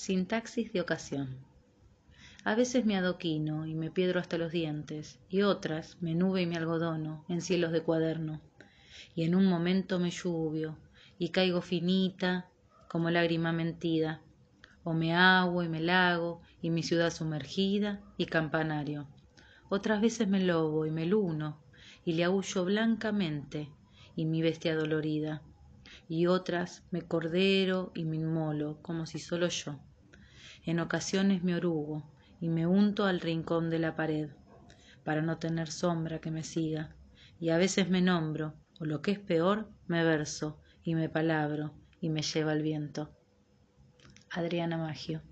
sintaxis de ocasión. A veces me adoquino y me piedro hasta los dientes y otras me nube y me algodono en cielos de cuaderno. Y en un momento me lluvio y caigo finita como lágrima mentida o me ago y me lago y mi ciudad sumergida y campanario. Otras veces me lobo y me luno y le aúllo blancamente y mi bestia dolorida y otras me cordero y me inmolo como si sólo yo. En ocasiones me orugo y me unto al rincón de la pared para no tener sombra que me siga y a veces me nombro o lo que es peor me verso y me palabro y me lleva el viento. Adriana maggio